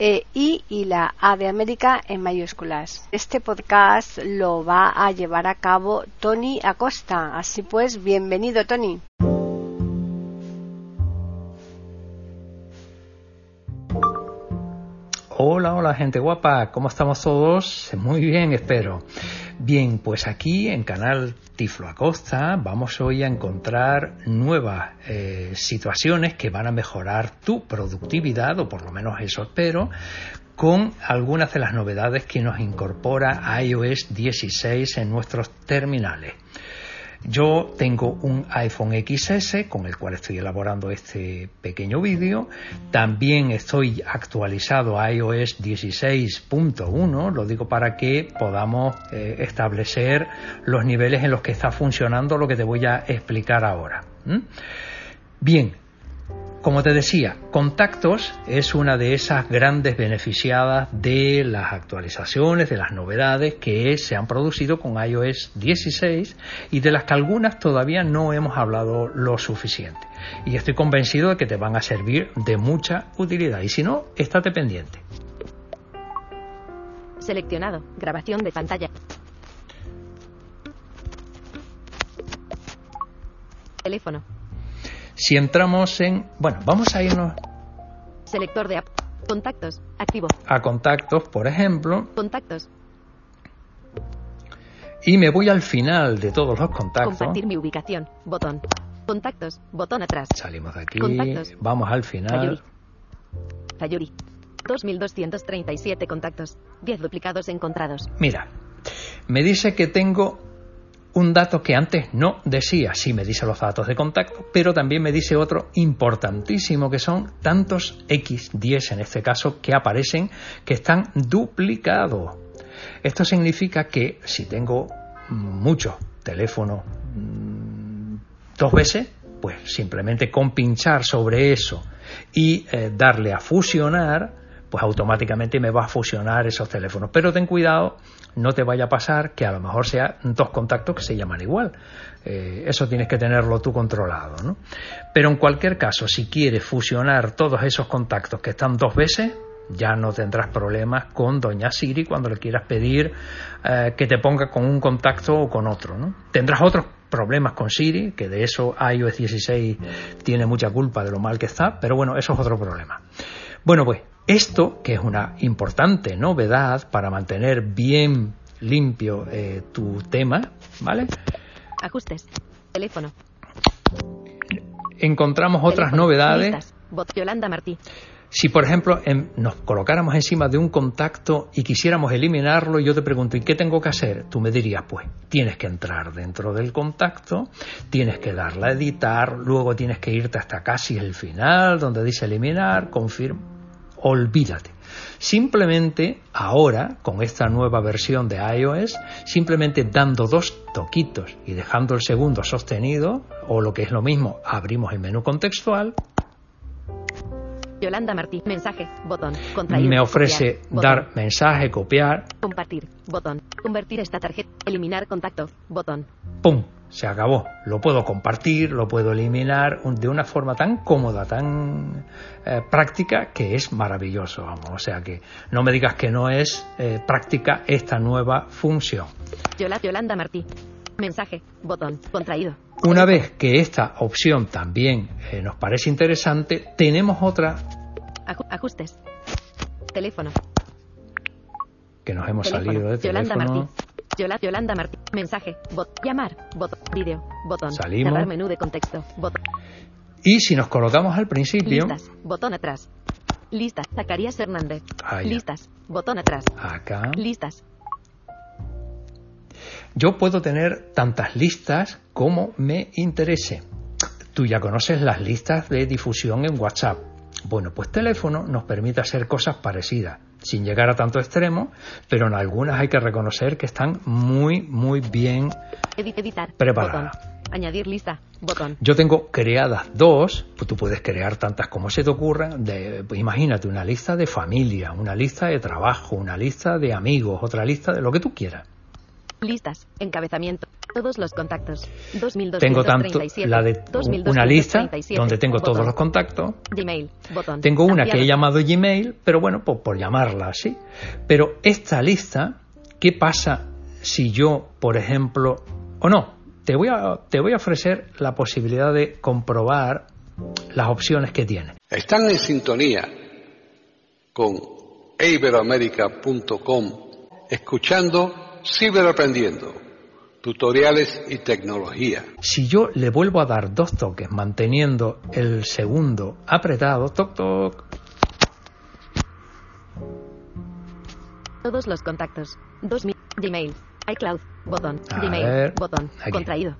e I y la A de América en mayúsculas. Este podcast lo va a llevar a cabo Tony Acosta. Así pues, bienvenido Tony. Hola, hola gente guapa, ¿cómo estamos todos? Muy bien, espero. Bien, pues aquí en Canal Tiflo Acosta vamos hoy a encontrar nuevas eh, situaciones que van a mejorar tu productividad, o por lo menos eso espero, con algunas de las novedades que nos incorpora iOS 16 en nuestros terminales. Yo tengo un iPhone XS con el cual estoy elaborando este pequeño vídeo. También estoy actualizado a iOS 16.1, lo digo para que podamos eh, establecer los niveles en los que está funcionando lo que te voy a explicar ahora. Bien, como te decía, Contactos es una de esas grandes beneficiadas de las actualizaciones, de las novedades que se han producido con iOS 16 y de las que algunas todavía no hemos hablado lo suficiente. Y estoy convencido de que te van a servir de mucha utilidad. Y si no, estate pendiente. Seleccionado. Grabación de pantalla. Teléfono. Si entramos en... Bueno, vamos a irnos... Selector de app. Contactos. Activo. A contactos, por ejemplo. Contactos. Y me voy al final de todos los contactos. Compartir mi ubicación. Botón. Contactos. Botón atrás. Salimos de aquí. Contactos. Vamos al final. Fayuri. 2237 contactos. 10 duplicados encontrados. Mira. Me dice que tengo un dato que antes no decía, sí me dice los datos de contacto, pero también me dice otro importantísimo que son tantos X10 en este caso que aparecen que están duplicados. Esto significa que si tengo muchos teléfonos mm, dos veces, pues simplemente con pinchar sobre eso y eh, darle a fusionar, pues automáticamente me va a fusionar esos teléfonos. Pero ten cuidado no te vaya a pasar que a lo mejor sean dos contactos que se llaman igual. Eh, eso tienes que tenerlo tú controlado. ¿no? Pero en cualquier caso, si quieres fusionar todos esos contactos que están dos veces, ya no tendrás problemas con Doña Siri cuando le quieras pedir eh, que te ponga con un contacto o con otro. ¿no? Tendrás otros problemas con Siri, que de eso iOS 16 tiene mucha culpa de lo mal que está, pero bueno, eso es otro problema. Bueno, pues esto, que es una importante novedad para mantener bien limpio eh, tu tema, ¿vale? Ajustes. Teléfono. Encontramos otras novedades. Yolanda Martí. Si, por ejemplo, nos colocáramos encima de un contacto y quisiéramos eliminarlo, yo te pregunto, ¿y qué tengo que hacer? Tú me dirías, pues, tienes que entrar dentro del contacto, tienes que darle a editar, luego tienes que irte hasta casi el final, donde dice eliminar, confirma olvídate. Simplemente ahora, con esta nueva versión de iOS, simplemente dando dos toquitos y dejando el segundo sostenido, o lo que es lo mismo, abrimos el menú contextual. Yolanda Martí, mensaje, botón, Me ofrece dar mensaje, copiar. Compartir, botón, convertir esta tarjeta, eliminar contacto, botón. ¡Pum! se acabó. Lo puedo compartir, lo puedo eliminar de una forma tan cómoda, tan eh, práctica, que es maravilloso. Vamos. O sea que no me digas que no es eh, práctica esta nueva función. Yolanda Martí. Mensaje, botón, contraído. Una vez que esta opción también eh, nos parece interesante, tenemos otra. ajustes. Teléfono. Que nos hemos salido de Yolanda teléfono. Martí. Yolanda Martí. Mensaje. Bot. Llamar. Botón. Vídeo. Botón. Salimos. menú de contexto. Botón. Y si nos colocamos al principio. Botón atrás. Listas. Zacarías Hernández. Ah. Listas. Botón atrás. Acá. Listas. Yo puedo tener tantas listas como me interese. Tú ya conoces las listas de difusión en WhatsApp. Bueno, pues teléfono nos permite hacer cosas parecidas, sin llegar a tanto extremo, pero en algunas hay que reconocer que están muy, muy bien. Edit, editar. Preparada. Botón. Añadir lista. Botón. Yo tengo creadas dos, pues tú puedes crear tantas como se te ocurra. De, pues imagínate una lista de familia, una lista de trabajo, una lista de amigos, otra lista de lo que tú quieras. Listas. Encabezamiento. Todos los contactos. Tengo tanto 2237. la de una lista 2237. donde tengo todos los contactos. Gmail. Botón. Tengo una que he llamado Gmail, pero bueno, pues por llamarla así. Pero esta lista, ¿qué pasa si yo, por ejemplo, o no? Te voy a, te voy a ofrecer la posibilidad de comprobar las opciones que tiene. Están en sintonía con iberoamérica.com escuchando Ciberaprendiendo, tutoriales y tecnología. Si yo le vuelvo a dar dos toques manteniendo el segundo apretado, toc toc, Todos los contactos. 2000. Gmail. iCloud. Botón. A Gmail. ver, Botón. aquí. Contraído.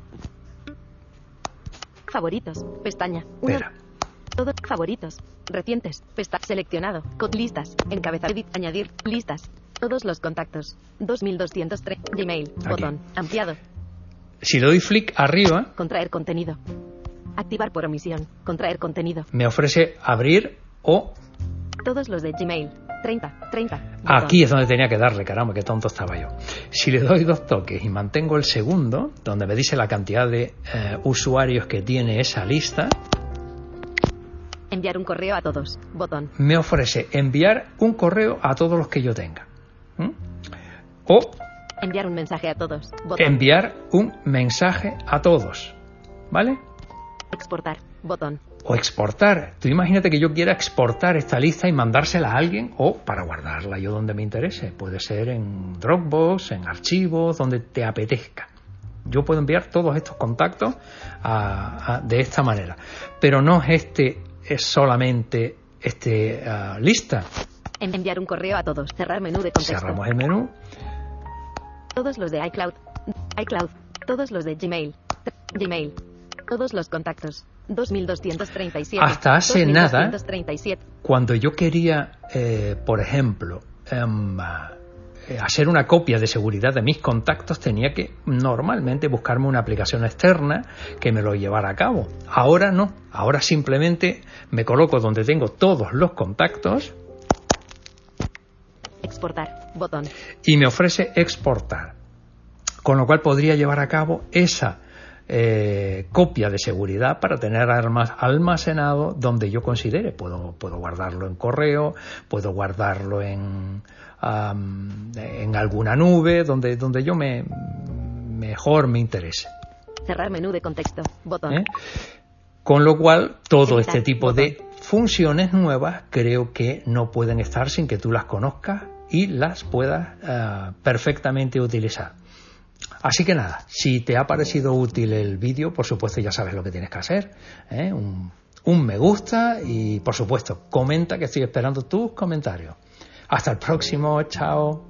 Favoritos. Pestaña. Una. espera. Todos. Favoritos. Recientes. Pestaña. Seleccionado. Con listas. Encabezar. Edit. Añadir. Listas. Todos los contactos. 2203. Gmail. Aquí. Botón. Ampliado. Si le doy flick arriba, Contraer contenido. Activar por omisión. Contraer contenido. me ofrece abrir o Todos los de Gmail. 30. 30. Botón. Aquí es donde tenía que darle, caramba, qué tonto estaba yo. Si le doy dos toques y mantengo el segundo, donde me dice la cantidad de eh, usuarios que tiene esa lista, Enviar un correo a todos. Botón. me ofrece enviar un correo a todos los que yo tenga. ¿Mm? O Enviar un mensaje a todos. Botón. enviar un mensaje a todos. ¿Vale? Exportar. Botón. O exportar. Tú imagínate que yo quiera exportar esta lista y mandársela a alguien o para guardarla yo donde me interese. Puede ser en Dropbox, en archivos, donde te apetezca. Yo puedo enviar todos estos contactos a- a- de esta manera. Pero no es este, es solamente este ah, lista. En- Enviar un correo a todos. Cerrar menú de contexto. Cerramos el menú. Todos los de iCloud. iCloud. Todos los de Gmail. Gmail. Todos los contactos. 2237. Hasta hace nada. 2237. Cuando yo quería, eh, por ejemplo, em, eh, hacer una copia de seguridad de mis contactos, tenía que normalmente buscarme una aplicación externa que me lo llevara a cabo. Ahora no. Ahora simplemente me coloco donde tengo todos los contactos Exportar. Botón. y me ofrece exportar. Con lo cual podría llevar a cabo esa eh, copia de seguridad para tener alma- almacenado donde yo considere. Puedo, puedo guardarlo en correo, puedo guardarlo en, en alguna nube, donde, donde yo me mejor me interese. Cerrar menú de contexto. Botón. ¿eh? Con lo cual, todo este tipo de funciones nuevas creo que no pueden estar sin que tú las conozcas y las puedas ah, perfectamente utilizar. Así que nada, si te ha parecido útil el vídeo, por supuesto ya sabes lo que tienes que hacer. ¿eh? Un, un me gusta y por supuesto comenta que estoy esperando tus comentarios. Hasta el próximo, chao.